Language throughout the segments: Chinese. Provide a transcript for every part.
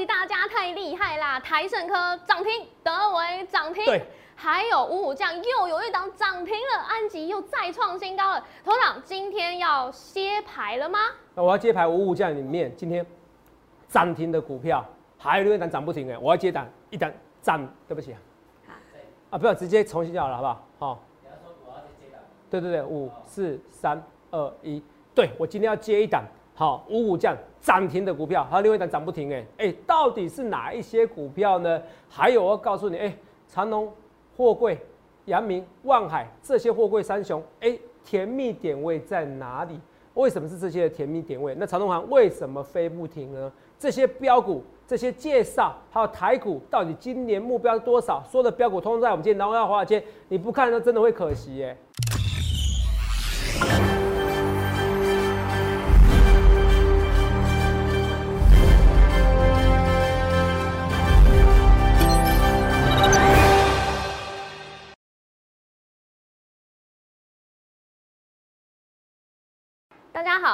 喜大家太厉害啦！台盛科涨停，德维涨停，对，还有五五酱又有一档涨停了，安吉又再创新高了。头长今天要歇牌了吗？那我要接牌五五酱里面今天涨停的股票，还有另外一档涨不停哎，我要接档一档涨，对不起啊，啊，不要直接重新就好了，好不好？好、对对对，五四三二一，对我今天要接一档好五五将涨停的股票，还有另外一档涨不停哎哎，到底是哪一些股票呢？还有我告诉你哎，长隆、货柜、阳明、万海这些货柜三雄哎，甜蜜点位在哪里？为什么是这些甜蜜点位？那长隆行为什么飞不停呢？这些标股、这些介绍，还有台股，到底今年目标是多少？说的标股通通在我们今天南华华尔街，你不看那真的会可惜耶。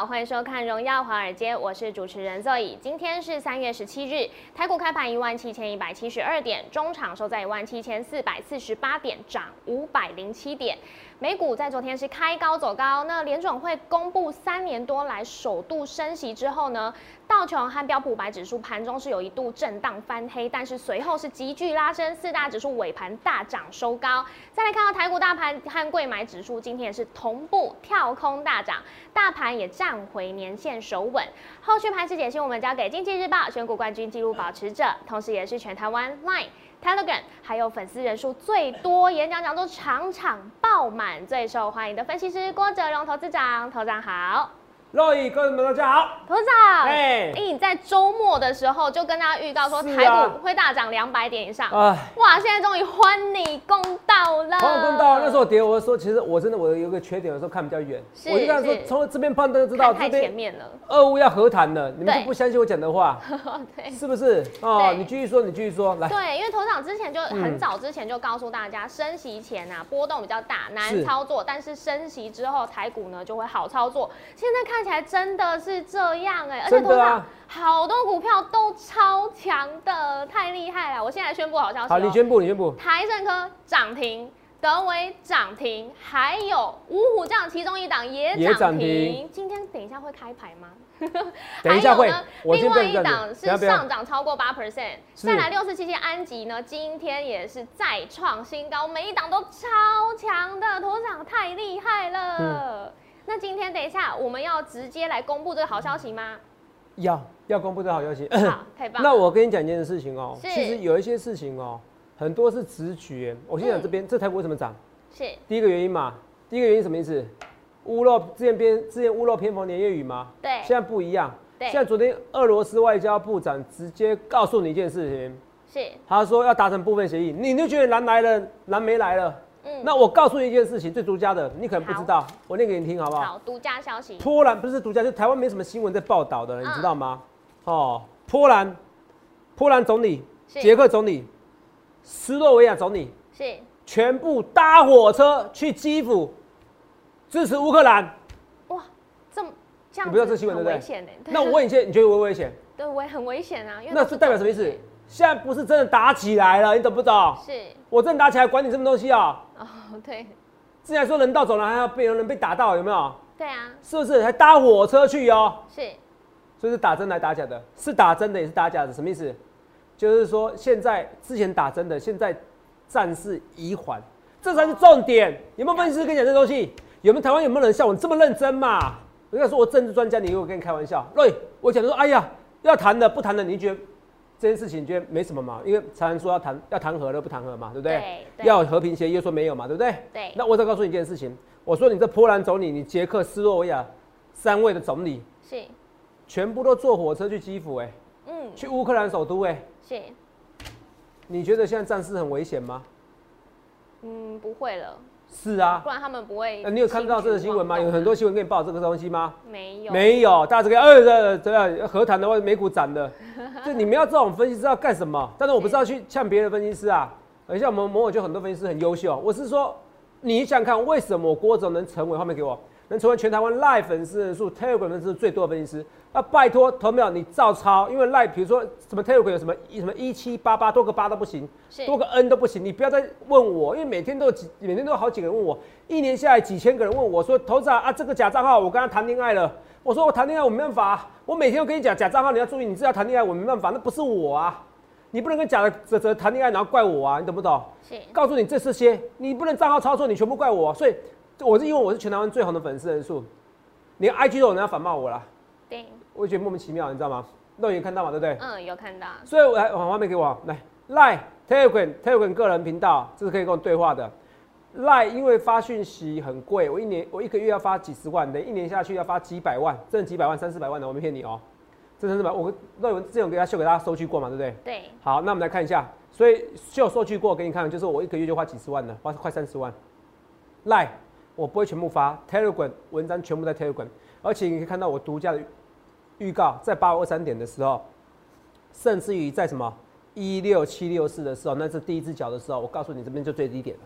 欢迎收看《荣耀华尔街》，我是主持人 Zoe。今天是三月十七日，台股开盘一万七千一百七十二点，中场收在一万七千四百四十八点，涨五百零七点。美股在昨天是开高走高，那联总会公布三年多来首度升息之后呢，道琼和标普五百指数盘中是有一度震荡翻黑，但是随后是急剧拉升，四大指数尾盘大涨收高。再来看到台股大盘和贵买指数今天也是同步跳空大涨，大盘也站回年线守稳。后续盘势解析我们交给经济日报选股冠军纪录保持者，同时也是全台湾 Line。Telegram 还有粉丝人数最多、演讲讲座场场爆满、最受欢迎的分析师郭哲荣投资长，投长好，各位们大家好，头长，哎。哎，你在周末的时候就跟大家预告说台股会大涨两百点以上，哎，哇，现在终于欢你公道了，黄公道。那时候跌，我说其实我真的我有一个缺点，有时候看比较远，我就跟他说从这边判断就知道看太这边前面了，俄乌要和谈了，你们就不相信我讲的话，对。是不是？哦，你继续说，你继续说，来，对，因为头长之前就嗯。很早之前就告诉大家，升息前啊波动比较大，难操作，但是升息之后台股呢就会好操作。现在看起来真的是这样哎、而且头长、真的啊好多股票都超强的，太厉害了！我现在宣布好消息、哦，好，你宣布，你宣布，台盛科涨停。德维涨停，还有五虎将其中一档也也涨涨停停。今天等一下会开牌吗？等一下会另外一档是上涨超过八 percent，再来六四七七安吉呢，今天也是再创新高，每一档都超强的，头长太厉害了。嗯那今天等一下我们要直接来公布这个好消息吗？要要公布这好消息。好，太棒了。那我跟你讲一件事情哦，是其实有一些事情哦，很多是直觉。我先讲这边，嗯这台股为什么涨？是第一个原因嘛，第一个原因什么意思？屋漏之前边之前屋漏偏逢连夜雨嘛，对现在不一样。对现在昨天俄罗斯外交部长直接告诉你一件事情，是，他说要达成部分协议，你就觉得蓝来了，蓝没来了。嗯，那我告诉你一件事情，最独家的，你可能不知道，我念给你听好不好？好，独家消息。波兰不是独家，就台湾没什么新闻在报道的，你嗯知道吗？哦，波兰，波兰总理、是捷克总理、斯洛维亚总理是，全部搭火车去基辅支持乌克兰。哇，这么这样子你不知道这新闻对不对危险呢。那我问你，现你觉得危不危险？对我也很危险啊，因为那都是代表什么意思？现在不是真的打起来了，你懂不懂？是我真的打起来，管你什么东西啊？哦，对之前说人道走廊还要被有人被打到，有没有？对啊，是不是？还搭火车去哦？是所以是打真来打假的？是打真的也是打假的，什么意思？就是说现在之前打真的，现在战事已缓，这才是重点。有没有分析师跟你讲这东西？有没有台湾有没有人像我这么认真嘛？我跟你说，我政治专家，你以为我跟你开玩笑？对，我讲说，哎呀，要谈的不谈的，你觉得这件事情你觉得没什么嘛？因为常常说要谈要谈和的不谈和嘛，对不对？对对要有和平协议又说没有嘛，对不对？对那我再告诉你一件事情，我说你这波兰总理，你捷克斯洛维亚三位的总理，是，全部都坐火车去基辅、哎，嗯去乌克兰首都、哎，是，你觉得现在战事很危险吗？嗯不会了，是啊不，然他们不会。呃你有看到这个新闻吗？有很多新闻给你报这个东西吗？没有没有，大家这个呃这这样和谈的话，美股涨的，就你们要这种分析师要干什么？但是我不知道去呛别的分析师啊，而像我们某某就很多分析师很优秀，我是说你想想看，为什么郭总能成为后面给我能成为全台湾 Live 粉丝人数、Telegram 粉丝最多的分析师？那，拜托，投没有你照抄，因为赖，比如说什么 Telegram 有什么一什么一七八八多个八都不行，多个 N 都不行，你不要再问我，因为每天都有几，每天都有好几个人问我，一年下来几千个人问我说，投资啊啊这个假账号，我跟他谈恋爱了，我说我谈恋爱我没办法，我每天都跟你讲假账号你要注意，你自己要谈恋爱我没办法，那不是我啊，你不能跟假的泽泽谈恋爱然后怪我啊，你懂不懂？是，告诉你这是些，你不能账号操作，你全部怪我，所以我是因为我是全台湾最红的粉丝人数，连 IG 都有人要反骂我了。对。我觉得莫名其妙，你知道吗？肉眼看到嘛，对不对？嗯，有看到。所以我来往画面给我来赖 Telegram Telegram 个人频道，这是可以跟我对话的。赖因为发讯息很贵，我一年我一个月要发几十万，等一年下去要发几百万，挣几百万、三四百万的，我没骗你哦。这三四百，我肉眼之前给他秀给大家收据过嘛，对不对？对。好，那我们来看一下，所以秀收据过给你看，就是我一个月就花几十万的，花快三十万。赖我不会全部发 Telegram 文章，全部在 Telegram，而且你可以看到我独家的。预告在八五二三点的时候，甚至于在什么一六七六四的时候，那是第一只脚的时候，我告诉你这边就最低点了，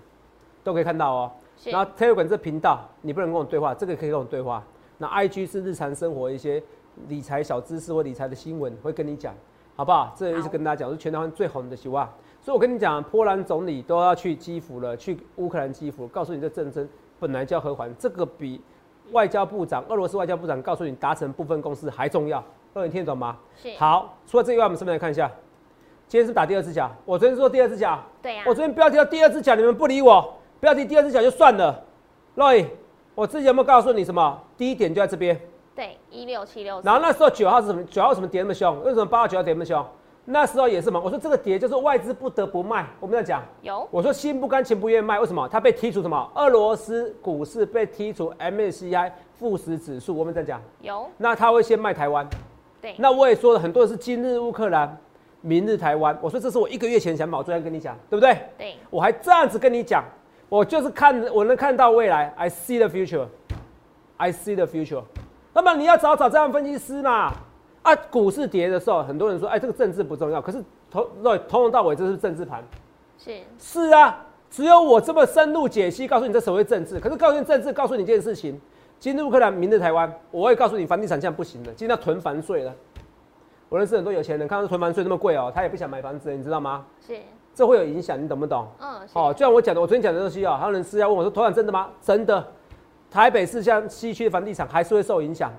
都可以看到哦。然后 Telegram 这频道你不能跟我对话，这个可以跟我对话。那 IG 是日常生活一些理财小知识或理财的新闻会跟你讲，好不好？这一直跟大家讲是全台湾最红的希望。所以我跟你讲，波兰总理都要去基辅了，去乌克兰基辅，告诉你这战争本来就要和缓，这个比。外交部长，俄罗斯外交部长告诉你达成部分共识还重要，各位听得懂吗？是。好，除了这以外，我们顺便来看一下，今天是打第二只脚。我昨天说第二只脚，对呀。我昨天标题到第二只脚，你们不理我，标题第二只脚就算了。Roy，我之前有没有告诉你什么？第一点就在这边。对，一六七六。然后那时候九号是什么？九号什么跌那么凶？为什么八号九号跌那么凶？那时候也是嘛，我说这个跌就是外资不得不卖。我们在讲有，我说心不甘情不愿卖，为什么？它被剔除什么？俄罗斯股市被剔除 MSCI 富时指数。我们在讲有，那他会先卖台湾。对，那我也说了很多人是今日乌克兰，明日台湾。我说这是我一个月前想法，我昨天跟你讲，对不对？对，我还这样子跟你讲，我就是看我能看到未来，I see the future，I see the future。那么你要找找这样分析师嘛？啊，股市跌的时候，很多人说，哎，这个政治不重要。可是从从头到尾，这是政治盘。是是啊，只有我这么深入解析，告诉你这所谓政治。可是告诉你政治，告诉你一件事情：今日乌克兰，明日台湾。我会告诉你，房地产这样不行的，今天要囤房税了。我认识很多有钱人，看到囤房税那么贵哦，他也不想买房子，你知道吗？是，这会有影响，你懂不懂？嗯，哦，就像我讲的，我昨天讲的东西啊，还有人私下问我说，头产真的吗？真的，台北市像西区的房地产还是会受影响。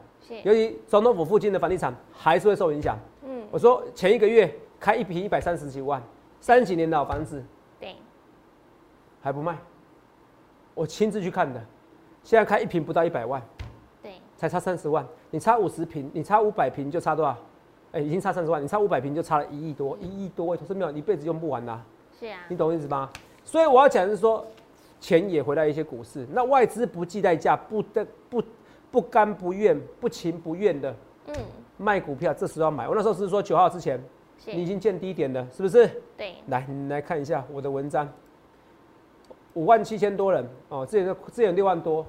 尤其总统府附近的房地产还是会受影响。嗯，我说前一个月开一平一百三十几万，三十几年的老房子，对，还不卖。我亲自去看的，现在开一平不到一百万，对，才差三十万。你差五十平，你差五百平就差多少？哎，已经差三十万，你差五百平就差了一亿多，一亿多，投资没有一辈子用不完呐。是啊，你懂我意思吗？所以我要讲的是说，钱也回来一些股市，那外资不计代价，不得不。不甘不愿、不情不愿的，嗯，卖股票，这时候要买。我那时候是说九号之前，你已经见低点了，是不是？对。来，你来看一下我的文章，五万七千多人哦，之前之前六万多，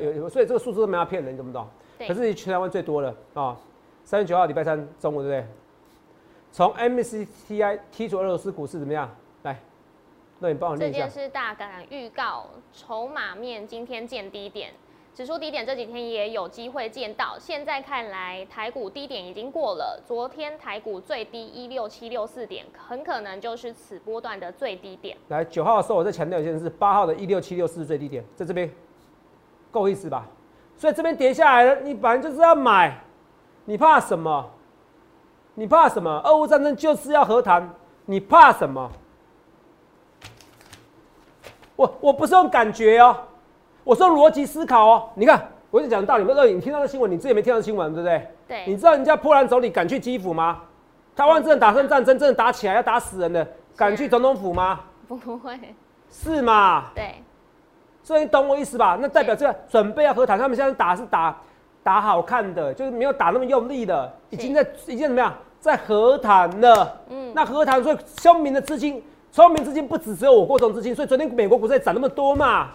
有有，所以这个数字都没法骗人，你懂不懂？可是全台湾最多了啊！三月九号礼拜三中午，对不对？从 MCTI 剔除俄罗斯股市怎么样？来，那你帮我念一下。这件事大概预告，筹码面今天见低点。指数低点这几天也有机会见到，现在看来台股低点已经过了。昨天台股最低一六七六四点，很可能就是此波段的最低点。来九号的时候，我再强调一件事：八号的一六七六四最低点，在这边够意思吧？所以这边跌下来了，你本来就是要买，你怕什么？你怕什么？俄乌战争就是要和谈，你怕什么？我我不是用感觉哦。我说逻辑思考哦，你看，我就讲道理。那你听到的新闻，你自己没听到新闻，对不对？对。你知道人家波兰总理敢去基辅吗？台湾真的打胜战争，真的打起来要打死人的，敢去总统府吗？不会。是嘛？对。所以你懂我意思吧？那代表这准备要和谈，他们现在打是打打好看的，就是没有打那么用力的，已经在已经怎么样，在和谈了。嗯。那和谈，所以聪明的资金，聪明资金不只只有我国这种资金，所以昨天美国股市涨那么多嘛。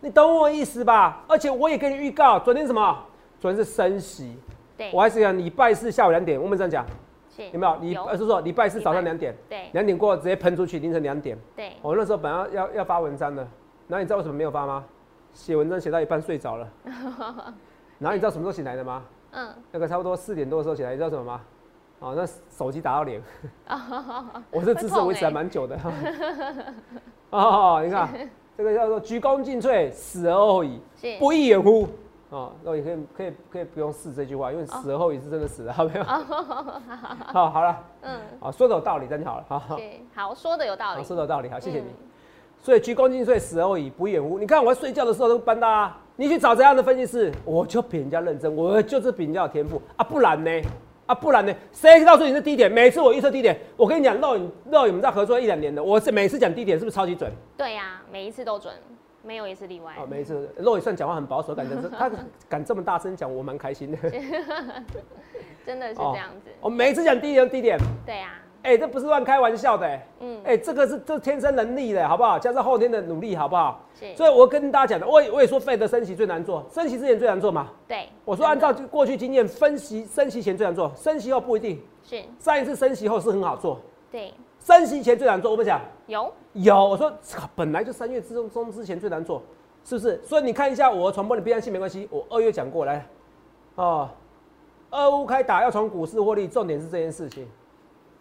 你懂我意思吧？而且我也给你预告，昨天什么？昨天是升息。对，我还是讲礼拜四下午两点，我们这样讲，有没有？礼呃是说礼拜四早上两点，对，两点过后直接喷出去，凌晨两点。对，我那时候本来要要发文章的，然后你知道为什么没有发吗？写文章写到一半睡着了。然后你知道什么时候醒来的吗？嗯，那个差不多四点多的时候起来，你知道什么吗？哦，那手机打到脸，我这姿势维持还蛮久的。哦，你看这个叫做鞠躬尽瘁，死而后已，不亦远乎？哦，那也可以可以可以不用试这句话，因为死而后已是真的死了，好 没有？好，好了，嗯，好，说的有道理，真好了，好好，好，说的有道理，说的有道理，好，谢谢你。所以鞠躬尽瘁，死而后已，不亦远乎？你看我在睡觉的时候都搬大，你去找这样的分析师，我就比人家认真，我就是比人家有天赋啊，不然呢？啊，不然呢？谁告诉你是低点？每次我预测低点，我跟你讲，肉影肉影我们在合作一两年的，我是每次讲低点是不是超级准？对呀，每一次都准，没有一次例外。哦，每一次肉眼算讲话很保守，感觉是他敢这么大声讲，我蛮开心的。真的是这样子。我每次讲低点低点。对呀。哎，这不是乱开玩笑的，嗯，哎，这个是这天生能力的，好不好？加上后天的努力，好不好？所以，我跟大家讲的，我也我也说，费的升息最难做，升息之前最难做嘛。对。我说，按照过去经验，分析升息前最难做，升息后不一定。是。上一次升息后是很好做。对。升息前最难做，我不讲。有。有，我说本来就三月之中中之前最难做，是不是？所以你看一下我传播的必然性没关系，我二月讲过来，哦，二五开打要从股市获利，重点是这件事情。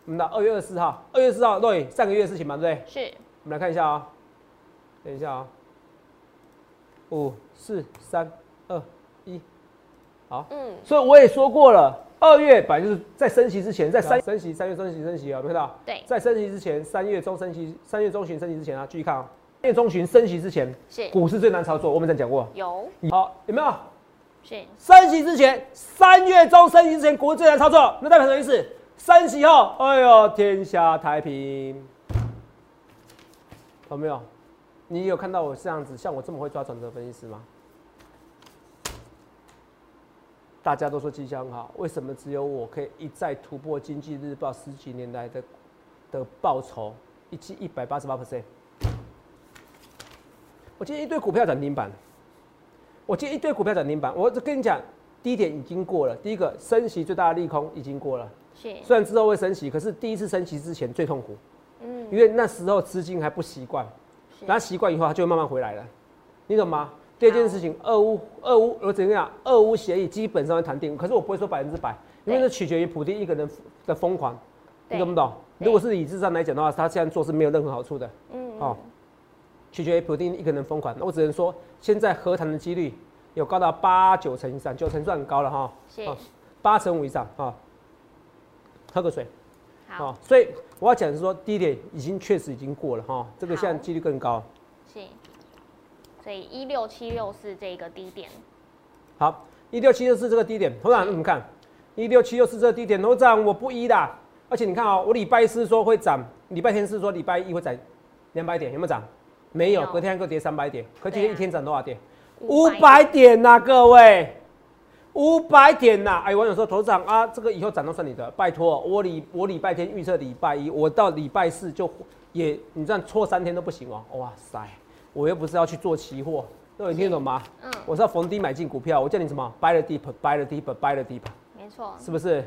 我们的二月二十四号，二月四号对上个月的事情嘛，对不对？是。我们来看一下啊，等一下啊，五四三二一，好。嗯。所以我也说过了，二月本来就是在升息之前，在三升息三月升息升息啊，有没看到？对。在升息之前，三月中升息，三月中旬升息之前啊，注意看啊。三月中旬升息之前，是股市最难操作，我们曾讲过。有。好，有没有？是。升息之前，三月中升息之前，股市最难操作，那代表什么意思？三息后，哎呦，天下太平，有没有？你有看到我这样子，像我这么会抓转折分析师吗？大家都说吉祥好，为什么只有我可以一再突破《经济日报》十几年来的的报酬，一季一百八十八 percent？我今天一堆股票涨停板，我今天一堆股票涨停板，我跟你讲，低点已经过了，第一个升息最大的利空已经过了。虽然之后会升息，可是第一次升息之前最痛苦，嗯，因为那时候资金还不习惯，然后习惯以后它就会慢慢回来了，你懂吗？第二件事情，俄乌俄乌我怎样？俄乌协议基本上会谈定，可是我不会说百分之百，因为这取决于普京一个人的疯狂，你懂不懂？如果是理智上来讲的话，他这样做是没有任何好处的，嗯，哦，取决于普京一个人疯狂，那我只能说现在和谈的几率有高达八九成以上，九成算很高了哈，是，八成五以上啊。喝个水，好，所以我要讲的是说，低点已经确实已经过了哈，这个现在几率更高。是，所以一六七六四这个低点，好，一六七六四这个低点，头长你们看，一六七六四这个低点，头长我不一的，而且你看哦，我礼拜四说会涨，礼拜天是说礼拜一会涨两百点，有没有涨？没有，隔天又跌三百点，可今天一天涨多少点？五百点呐，各位。五百点呐！哎，网友说，头长啊，这个以后涨都算你的，拜托，我礼我礼拜天预测礼拜一，我到礼拜四就也，你这样错三天都不行哦。哇塞，我又不是要去做期货，各位听懂吗？嗯，我是要逢低买进股票，我叫你什么？Buy the deep，Buy the deep，Buy the deep。没错，是不是？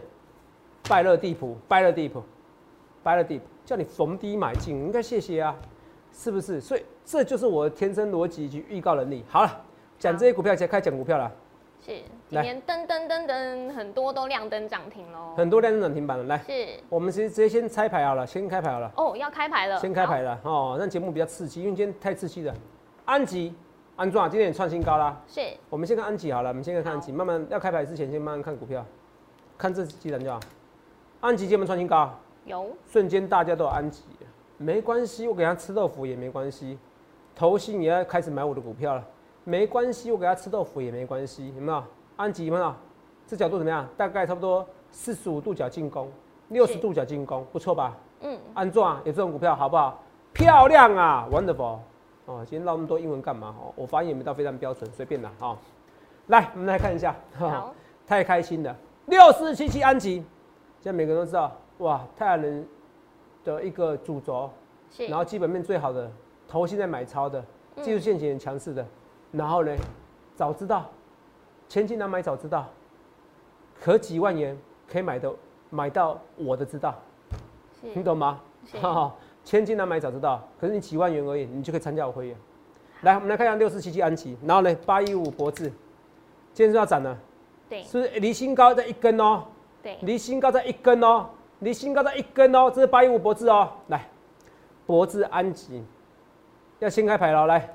拜乐地普，Buy the deep，Buy the deep，叫你逢低买进，应该谢谢啊，是不是？所以这就是我的天生逻辑及预告能力。好了，讲这些股票，先开讲股票了。是，今天噔噔噔噔，很多都亮灯涨停喽。很多亮灯涨停板了，来，是，我们直接直接先拆牌好了，先开牌好了。哦，要开牌了，先开牌了哦，让节目比较刺激，因为今天太刺激了。安吉，安壮今天也创新高啦。是，我们先看安吉好了，我们先看安吉，慢慢要开牌之前先慢慢看股票，看这几单就好。安吉今天创新高，有，瞬间大家都有安吉，没关系，我给他吃豆腐也没关系，投信也要开始买我的股票了。没关系，我给他吃豆腐也没关系，有没有？安吉有没有？这角度怎么样？大概差不多四十五度角进攻，六十度角进攻，不错吧？嗯。安壮有这种股票好不好？漂亮啊，wonderful！哦，今天唠那么多英文干嘛？哦，我发音也没到非常标准，随便啦。哦，来，我们来看一下。好。太开心了，六四七七安吉，现在每个人都知道，哇，太阳能的一个主轴，然后基本面最好的，头现在买超的，技术线型很强势的。然后呢？早知道，千金难买早知道，可几万元可以买的买到我的知道，你懂吗？千金难买早知道，可是你几万元而已，你就可以参加我会员。来，我们来看一下六四七七安琪，然后呢，八一五博智，今天是要涨了，对，是不是离新高在一根哦？对，离新高在一根哦，离新高在一根哦，这是八一五博智哦，来，博智安吉，要先开牌了，来，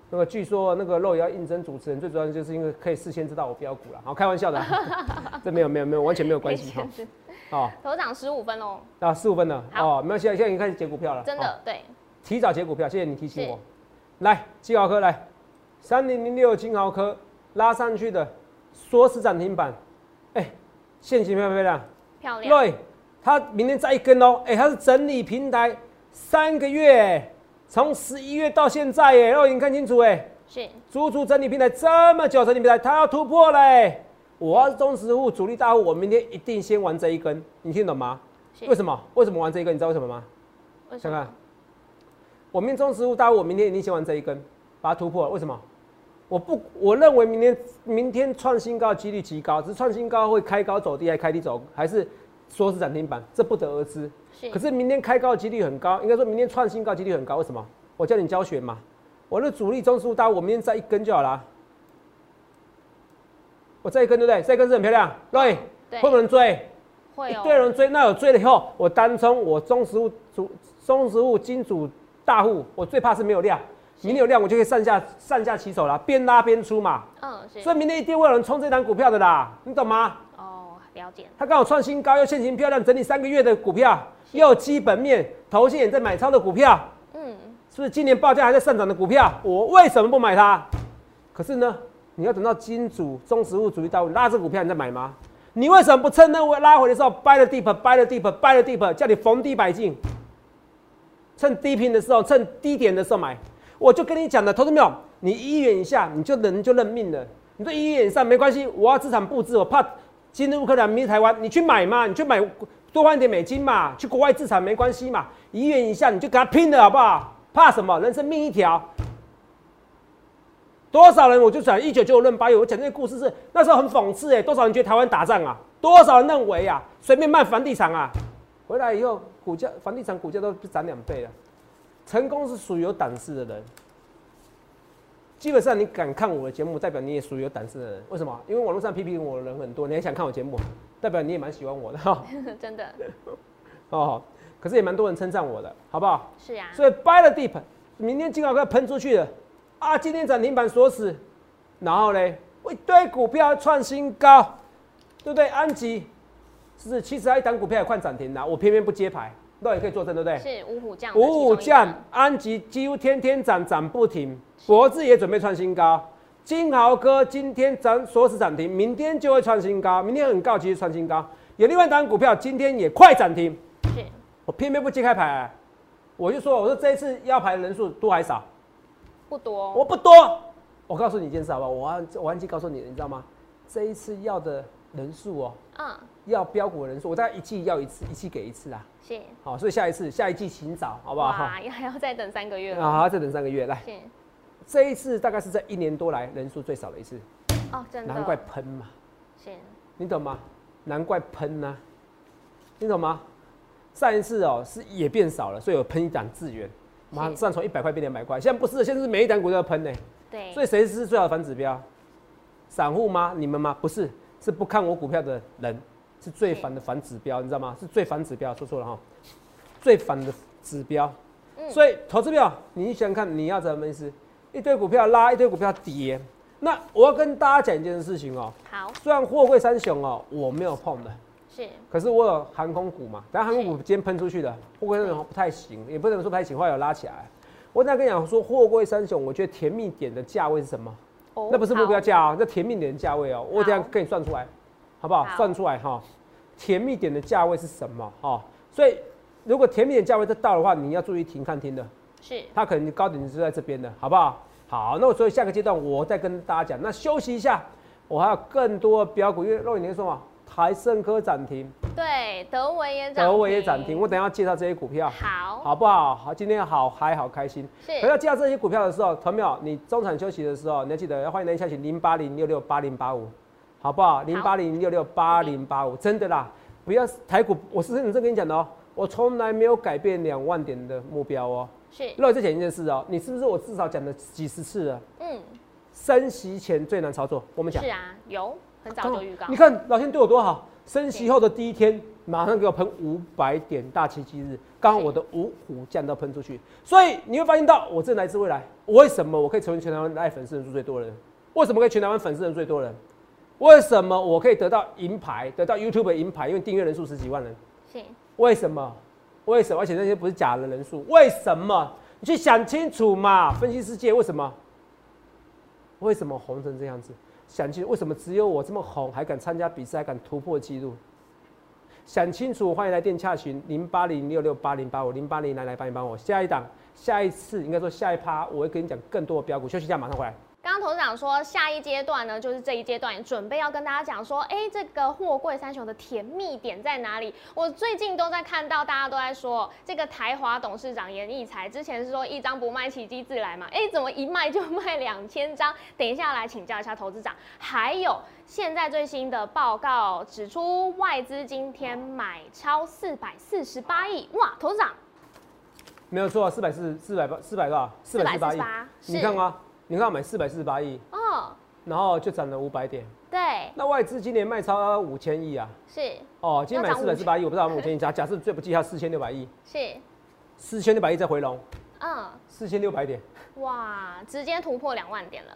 那个据说那个肉也要应征主持人，最主要就是因为可以事先知道我标股了。好，开玩笑的，这没有没有没有完全没有关系哈。哦，头涨十五分哦。啊，十五分了。哦，没有，现在现在已经开始解股票了。真的对。提早解股票，谢谢你提醒我。来，金豪科来，三零零六金豪科拉上去的，说是涨停板。哎，现形漂不漂亮？漂亮。对。它明天再一根哦，哎，它是整理平台三个月，从十一月到现在，哎，肉眼看清楚，哎，是足足整理平台这么久，整理平台它要突破嘞。我要是中实户主力大户，我明天一定先玩这一根，你听懂吗？为什么？为什么玩这一根？你知道为什么吗？想看，我明天中实户大户，我明天一定先玩这一根，把它突破。为什么？我不，我认为明天明天创新高几率极高，只是创新高会开高走低，还开低走，还是？说是涨停板，这不得而知。可是明天开高的几率很高，应该说明天创新高几率很高。为什么？我叫你教学嘛。我的主力中枢大，我明天再一根就好了。我再一根对不对？再一根是很漂亮，对。会不能追？会哦。对人追，那有追了以后，我单冲，我中实物主中实物金主大户，我最怕是没有量。明天有量，我就可以上下上下起手了，边拉边出嘛。嗯，是。所以明天一定会有人冲这单股票的啦，你懂吗？了解，它刚好创新高，又现形漂亮，整理三个月的股票，又基本面，头线也在买超的股票，嗯，是不是今年报价还在上涨的股票？我为什么不买它？可是呢，你要等到金主、中实物主义到拉这股票，你再买吗？你为什么不趁那位拉回的时候掰了 deep，掰了 deep，掰了 deep，叫你逢低买进，趁低频的时候，趁低点的时候买？我就跟你讲的，投资没有？你一元以下，你就人就认命了。你说一元以上没关系，我要资产布置，我怕。今日乌克兰，明日台湾，你去买嘛？你去买多换点美金嘛？去国外资产没关系嘛？一元以下你就跟他拼了好不好？怕什么？人生命一条。多少人？我就讲一九九五论八月，我讲这个故事是那时候很讽刺哎。多少人觉得台湾打仗啊？多少人认为啊？随便卖房地产啊？回来以后股价，房地产股价都涨两倍了。成功是属于有胆识的人。基本上你敢看我的节目，代表你也属于有胆识的人。为什么？因为网络上批评我的人很多，你还想看我节目，代表你也蛮喜欢我的哈。真的。哦，可是也蛮多人称赞我的，好不好？是呀。所以 buy the deep，明天金好要喷出去了啊！今天涨停板锁死，然后呢，一堆股票创新高，对不对？安吉是其实一档股票也快涨停了，我偏偏不接牌。那也可以作证，对不对？是五虎将，五虎将，安吉几乎天天涨，涨不停。博智也准备创新高，金豪哥今天涨锁死涨停，明天就会创新高，明天很高级创新高。有另外一档股票今天也快涨停，是我偏偏不揭开牌，我就说，我说这一次要牌的人数多还少？不多，我不多。我告诉你一件事好不好？我我忘记告诉你了，你知道吗？这一次要的人数哦，嗯，要标股的人数，我大概一季要一次，一季给一次啊。是，好，所以下一次下一季请早，好不好？哇，还要再等三个月 啊，还要再等三个月，来。这一次大概是在一年多来人数最少的一次。哦，真的。难怪喷嘛。是。你懂吗？难怪喷呢。你懂吗？上一次哦是也变少了，所以我喷一档资源，马上从一百块变两百块。现在不是，现在是每一档股都要喷呢。对。所以谁是最好的反指标？散户吗？你们吗？不是，是不看我股票的人。是最烦的反指标，你知道吗？是最反指标，说错了哈，最烦的指标。所以投资票，你想看你要怎么意思？一堆股票拉，一堆股票跌。那我要跟大家讲一件事情哦。好。虽然货柜三雄哦，我没有碰的。是。可是我有航空股嘛？但航空股今天喷出去的，货柜三雄不太行，也不能说不太行，后来有拉起来。我再跟你讲说，货柜三雄，我觉得甜蜜点的价位是什么？哦。那不是目标价啊，那甜蜜点的价位哦，我这样给你算出来。好不好？算出来哈，甜蜜点的价位是什么哈？所以如果甜蜜点价位再到的话，你要注意停看停的。是。它可能高点是在这边的，好不好？好，那我所以下个阶段我再跟大家讲。那休息一下，我还有更多标股，因为肉眼你说嘛，台盛科涨停，对，德维也涨，德维也涨停。我等下介绍这些股票，好，好不好？好，今天好还好开心。是。可要介绍这些股票的时候，团淼，你中场休息的时候，你要记得要欢迎来下去零八零六六八零八五，好不好？零八零六六八零八五，真的啦，不要台股，我是认真跟你讲的哦，我从来没有改变两万点的目标哦。是。另外再讲一件事哦，你是不是我至少讲了几十次了？嗯。升息前最难操作，我们讲。是啊，有。很早就预告，你看老天对我多好，升息后的第一天，马上给我喷五百点大奇迹日，刚好我的五虎将都喷出去，所以你会发现到我这来自未来，为什么我可以成为全台湾爱粉丝人数最多的人？为什么可以全台湾粉丝人最多人？为什么我可以得到银牌，得到 YouTube 银牌？因为订阅人数十几万人。是。为什么？为什么？而且那些不是假的人数？为什么？你去想清楚嘛！分析世界为什么？为什么红成这样子？想清楚为什么只有我这么红，还敢参加比赛，还敢突破记录？想清楚，欢迎来电洽询零八零六六八零八五零八零来来帮你帮我下一档，下一次应该说下一趴，我会跟你讲更多的标股。休息一下，马上回来。刚刚董事长说，下一阶段呢，就是这一阶段准备要跟大家讲说，哎，这个货柜三雄的甜蜜点在哪里？我最近都在看到大家都在说，这个台华董事长严义才之前是说一张不卖奇迹自来嘛，哎，怎么一卖就卖两千张？等一下来请教一下投资长。还有现在最新的报告指出，外资今天买超四百四十八亿，哇，投资长没有错，四百四四百八四百个四百四十八亿，你看啊。你看，买四百四十八亿，哦，然后就涨了五百点，对。那外资今年卖超五千亿啊，是。哦，今天买四百四十八亿，我不知道五千亿，假假设最不计它四千六百亿，是。四千六百亿再回笼，嗯，四千六百点，哇，直接突破两万点了。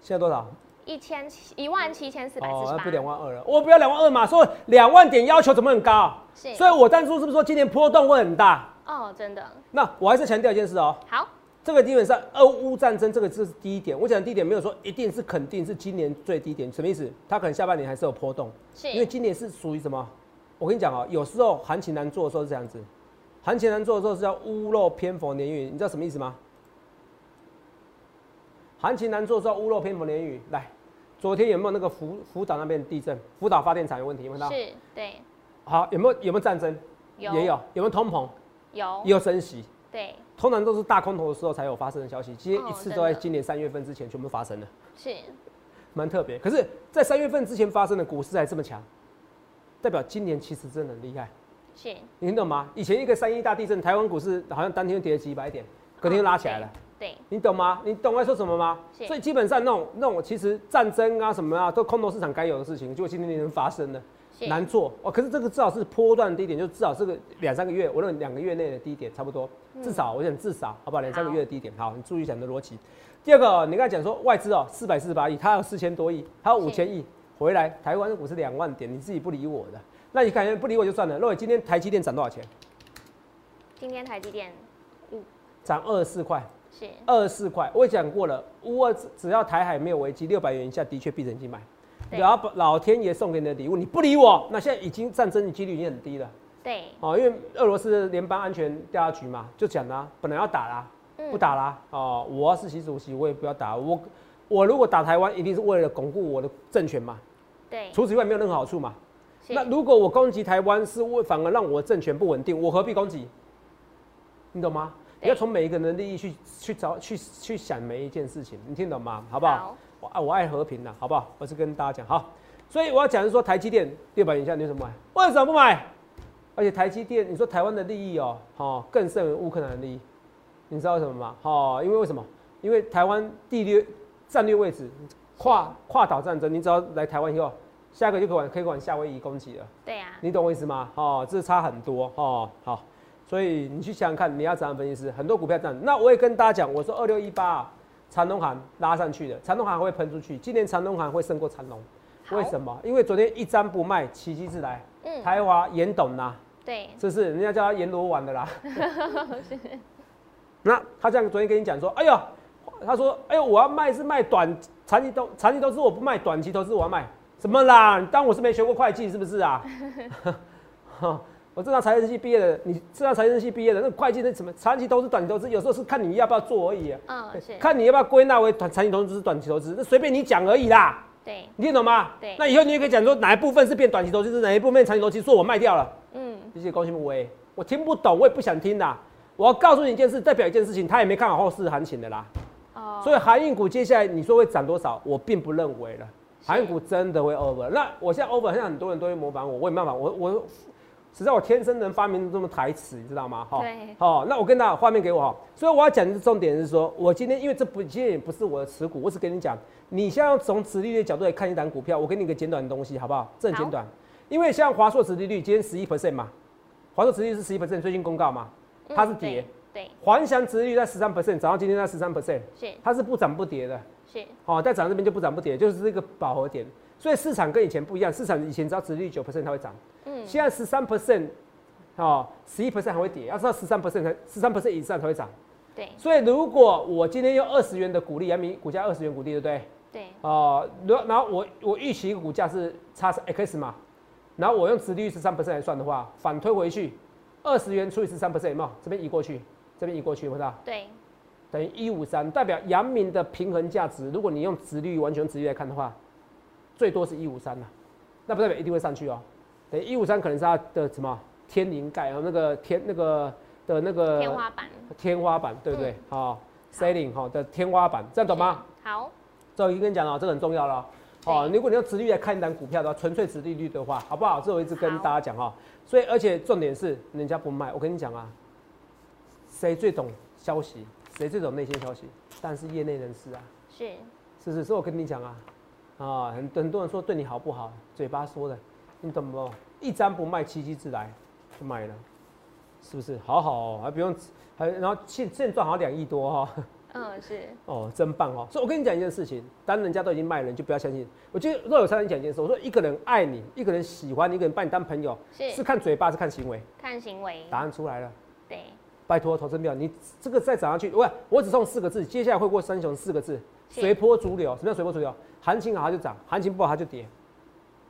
现在多少？一千七一万七千四百四十八，不两万二了。我不要两万二嘛，说两万点要求怎么很高？是。所以我当初是不是说今年波动会很大？哦，真的。那我还是强调一件事哦。好。这个基本上，俄乌战争这个这是第一点。我讲第一点没有说一定是肯定是今年最低点，什么意思？它可能下半年还是有波动，是。因为今年是属于什么？我跟你讲哦，有时候行情难做的时候是这样子，行情难做的时候是叫屋漏偏逢连雨，你知道什么意思吗？行情难做的时候屋漏偏逢连雨。来，昨天有没有那个福福岛那边地震？福岛发电厂有问题，有没有？是，对。好，有没有有没有战争？有，也有。有没有通膨？有。也有升息。对。通常都是大空头的时候才有发生的消息，今天一次都在今年三月份之前全部发生了，是，蛮特别。可是，在三月份之前发生的股市还这么强，代表今年其实真的很厉害。是，你懂吗？以前一个三一大地震，台湾股市好像当天跌了几百点，隔天拉起来了。对，你懂吗？你懂我在说什么吗？所以基本上那种那种其实战争啊什么啊，都空头市场该有的事情，就今天能发生了。难做哦，可是这个至少是波段低点，就至少是个两三个月，我认为两个月内的低点差不多，至少我想至少好不好？两三个月的低点，好，你注意讲的逻辑。第二个，你刚才讲说外资哦，四百四十八亿，它有四千多亿，它有五千亿回来，台湾的股是两万点，你自己不理我的，那你感觉不理我就算了。若伟今天台积电涨多少钱？今天台积电，嗯，涨二十四块，是二十四块。我也讲过了，乌二只要台海没有危机，六百元以下的确闭着眼睛买。然后老天爷送给你的礼物，你不理我，那现在已经战争的几率已经很低了。对，哦，因为俄罗斯联邦安全调查局嘛，就讲啦，本来要打啦，不打啦，哦，我要是习主席，我也不要打。我我如果打台湾，一定是为了巩固我的政权嘛。对，除此以外没有任何好处嘛。那如果我攻击台湾，是为反而让我政权不稳定，我何必攻击？你懂吗？你要从每一个人的利益去去找去去想每一件事情，你听懂吗？好不好？我爱我爱和平的，好不好？我是跟大家讲好，所以我要讲是说台积电六百以下你怎么买？为什么不买？而且台积电，你说台湾的利益哦，哦，更胜于乌克兰的利益，你知道为什么吗？哦，因为为什么？因为台湾地略战略位置跨跨岛战争，你只要来台湾以后，下一个就可以往可以往夏威夷攻击了。对呀，你懂我意思吗？哦，这差很多哦。好，所以你去想想看，你要怎样分析师？很多股票这样，那我也跟大家讲，我说二六一八。长隆行拉上去的，长隆行会喷出去。今年长隆行会胜过长隆，为什么？因为昨天一张不卖，奇迹自来。嗯，台华严董呐，对，这是人家叫他阎罗王的啦。那他这样昨天跟你讲说，哎呦，他说，哎呦，我要卖是卖短长期投长期投资，我不卖短期投资，我要卖什么啦？你当我是没学过会计是不是啊？我正常财政系毕业的，你正常财政系毕业的，那会计那什么长期投资、短期投资，有时候是看你要不要做而已啊。嗯，是。看你要不要归纳为短长期投资、短期投资，那随便你讲而已啦。对，你听懂吗？对那以后你也可以讲说哪一部分是变短期投资，是哪一部分长期投资，说我卖掉了，嗯，谢谢高兴不威，我听不懂，我也不想听啦。我要告诉你一件事，代表一件事情，他也没看好后市行情的啦。哦，所以航运股接下来你说会涨多少，我并不认为了。是航运股真的会 over。那我现在 over，现在很多人都会模仿我，我也没办法，我我实在我天生能发明这么台词，你知道吗？哈对好，那我跟大家画面给我哈。所以我要讲的重点是说，我今天因为这不今天也不是我的持股，我只跟你讲，你现在要从殖利率的角度来看一档股票，我给你一个简短的东西，好不好？这很简短，因为像华硕殖利率今天十一 percent 嘛，华硕殖利率是十一 percent，最近公告嘛，嗯它是跌，对，环翔殖利率在十三 percent，涨到今天在十三 percent，是它是不涨不跌的。是是，好、在涨这边就不涨不跌，就是这个饱和点。所以市场跟以前不一样，市场以前只要殖利率九 percent 它会涨，嗯，现在十三 percent，哦，十一 percent 还会跌，要知道十三 percent 才十三 percent 以上才会涨。对所以如果我今天用二十元的股利，阳明股价二十元股利，对不对？对，哦、如然后我我预期一个股价是差是 x 嘛，然后我用殖利率十三 percent 来算的话，反推回去，二十元除以十三 percent 有没有？这边移过去，这边移过去，有没有？对，等于一五三，代表阳明的平衡价值，如果你用殖率完全用直率来看的话，最多是一五三呐，那不代表一定会上去哦。等于一五三可能是它的什么天灵盖啊，那个天那个的那个天花板，天花板，对不对？好、ceiling 哈的天花板，这样懂吗？好，这我已经跟你讲了，这个很重要了哦。如果你用直率来看一档股票的话，纯粹直利率的话，好不好？这我一直跟大家讲哈。所以，而且重点是人家不卖，我跟你讲啊，谁最懂消息？谁最懂内线消息？但是业内人士啊，是，是是是，我跟你讲啊，啊，很很多人说对你好不好，嘴巴说的，你懂不？一张不卖，奇迹自来，就买了，是不是？好好哦，还不用，还然后现现赚好像两亿多哈、嗯，是，哦，真棒哦！所以我跟你讲一件事情，当人家都已经卖了，你就不要相信。我觉得若有三人讲一件事，我说一个人爱你，一个人喜欢你，一个人把你当朋友，是是看嘴巴，是看行为。看行为，答案出来了，对，拜托投资票，你这个再涨上去，喂，我只送四个字，接下来会过三雄四个字，是随波逐流。什么叫随波逐流？行情好它就涨，行情不好它就跌。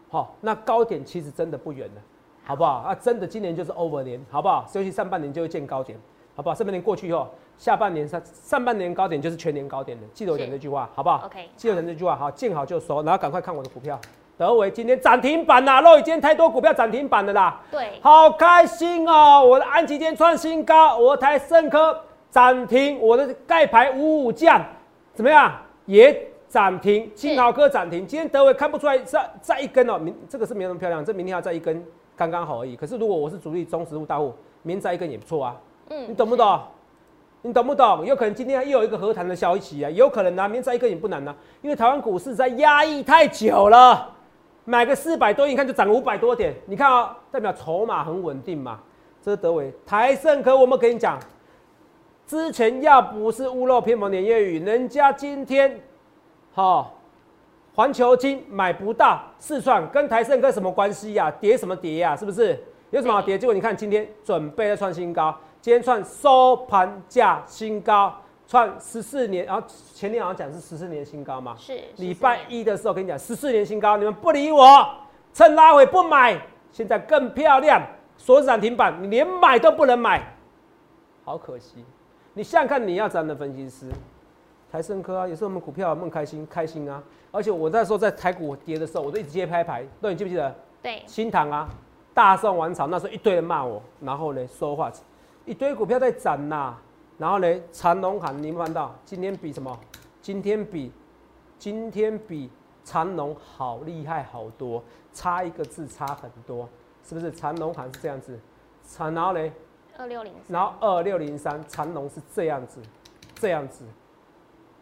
好，那高点其实真的不远了，好不好？啊，真的今年就是 over 年，好不好？尤其上半年就会见高点，好不好？上半年过去以后，下半年上上半年高点就是全年高点的，记得我讲是这句话，好不好 OK，记得我讲这句话，好，见好就收，然后赶快看我的股票。德维今天涨停板啦，肉已今天太多股票涨停板了啦。对，好开心哦！我的安吉今天创新高，我的台盛科涨停，我的盖牌五五降怎么样？也涨停，金豪科涨停。今天德伟看不出来再再一根哦，明这个是没那么漂亮，这明天要再一根刚刚好而已。可是如果我是主力中实物大户，明天再一根也不错啊。嗯你懂不懂？你懂不懂？有可能今天又有一个和谈的消息啊，有可能啊，明天再一根也不难啊，因为台湾股市在压抑太久了。买个四百多，你看就涨五百多点，你看啊、代表筹码很稳定嘛。这是德伟、台盛科，我们跟你讲，之前要不是屋漏偏逢连夜雨，人家今天，好、环球金买不到，四川跟台盛科什么关系呀、跌什么跌呀、是不是？有什么好跌？结果你看今天准备要创新高，今天创收盘价新高，创十四年，然后前天好像讲是十四年新高嘛。是礼拜一的时候跟你讲十四年新高，你们不理我，趁拉回不买，现在更漂亮，锁涨停板，你连买都不能买，好可惜。你想想看，你要这样的分析师，台盛科啊，也是我们股票，我们很开心，开心啊。而且我那时候在台股跌的时候，我都一直接拍牌，那你记不记得？对，新塘啊，大宋王朝那时候一堆人骂我，然后呢说话，一堆股票在涨呐、然后呢长隆行，你有没有看到？今天比什么？今天比今天比长隆好厉害好多，差一个字差很多，是不是？长隆行是这样子，长然后呢，二六零然后二六零三长隆是这样子，这样子，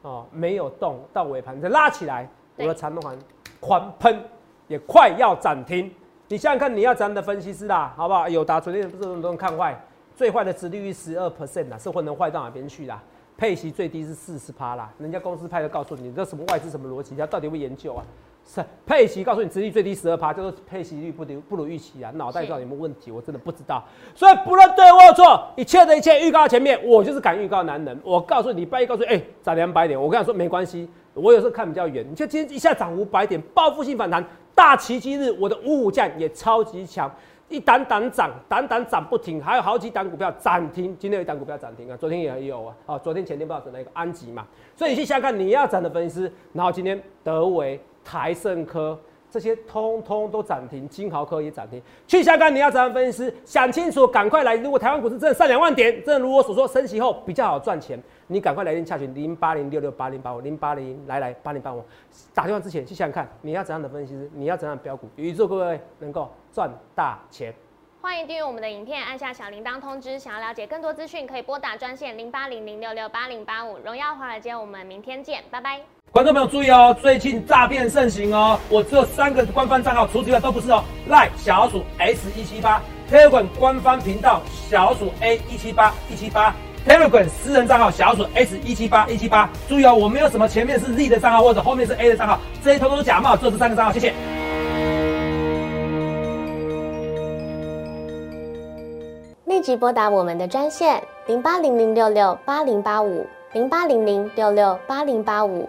哦，没有动到尾盘再拉起来，我的长隆行狂喷，也快要涨停。你想想看，你要咱的分析师啦，好不好？有达昨天不是很多人看坏，最坏的值利率十二 percent 啦，是会能坏到哪边去啦？配息最低是四十趴啦，人家公司派的告诉你，这什么外资什么逻辑，他到底会研究啊？是配息告诉你，殖利率最低十二趴，叫做配息率不如不如预期啊，脑袋到底有没有问题？我真的不知道。所以不论对或错，一切的一切预告前面，我就是敢预告男人。我告诉你，礼拜一告诉你，哎、涨两百点，我跟他说没关系，我有时候看比较远。你就今天一下涨五百点，报复性反弹，大奇迹日，我的五五降也超级强。一档档涨，档档涨不停，还有好几档股票涨停。今天有一档股票涨停啊，昨天也有啊。啊，昨天前天不知道是哪个安吉嘛。所以你去想看你要涨的分析师，然后今天德维、台盛科这些通通都涨停，金豪科也涨停。去想看你要涨的分析师，想清楚赶快来。如果台湾股市真的上两万点，真的如我所说升息后比较好赚钱，你赶快来电洽询零八零六六八零八五零八零来来八零八五。打电话之前去想想看你要怎样的分析师，你要怎样的标股，预祝各位能够。赚大钱！欢迎订阅我们的影片，按下小铃铛通知。想要了解更多资讯，可以拨打专线零八零零六六八零八五。荣耀华尔街，我们明天见，拜拜！观众朋友注意哦，最近诈骗盛行哦，我只有三个官方账号，除此之外都不是哦。赖小鼠 S 一七八，Telegram 官方频道小鼠 A 一七八一七八，Telegram 私人账号小鼠 S 一七八一七八。注意哦，我没有什么前面是 Z 的账号或者后面是 A 的账号，这些通通是假冒，只有这三个账号，谢谢。立即拨打我们的专线零八零零六六八零八五零八零零六六八零八五